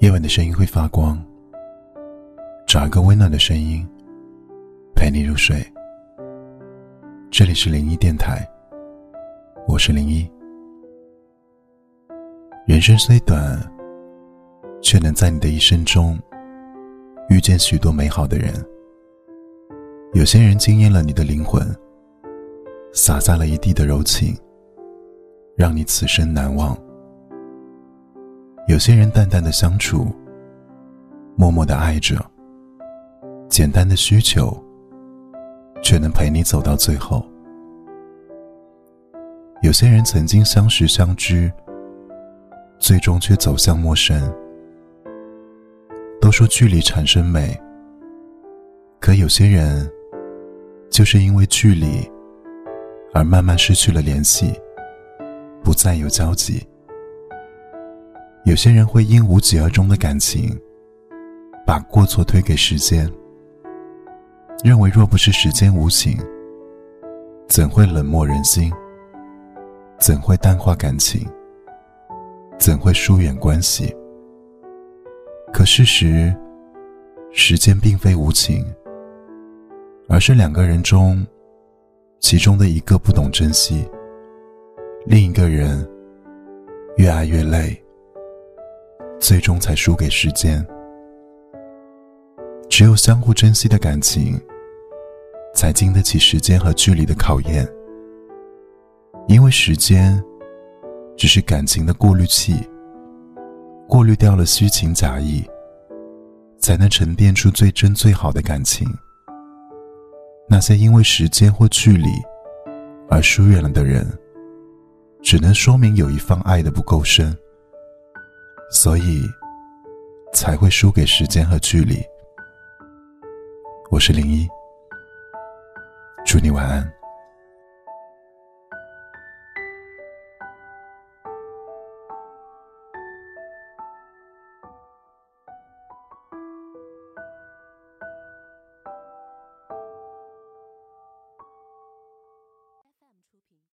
夜晚的声音会发光，找一个温暖的声音陪你入睡。这里是零一电台，我是零一。人生虽短，却能在你的一生中遇见许多美好的人。有些人惊艳了你的灵魂，洒下了一地的柔情，让你此生难忘。有些人淡淡的相处，默默的爱着，简单的需求，却能陪你走到最后。有些人曾经相识相知，最终却走向陌生。都说距离产生美，可有些人，就是因为距离，而慢慢失去了联系，不再有交集。有些人会因无疾而终的感情，把过错推给时间，认为若不是时间无情，怎会冷漠人心？怎会淡化感情？怎会疏远关系？可事实，时间并非无情，而是两个人中，其中的一个不懂珍惜，另一个人越爱越累。最终才输给时间。只有相互珍惜的感情，才经得起时间和距离的考验。因为时间，只是感情的过滤器，过滤掉了虚情假意，才能沉淀出最真最好的感情。那些因为时间或距离而疏远了的人，只能说明有一方爱的不够深。所以，才会输给时间和距离。我是零一，祝你晚安。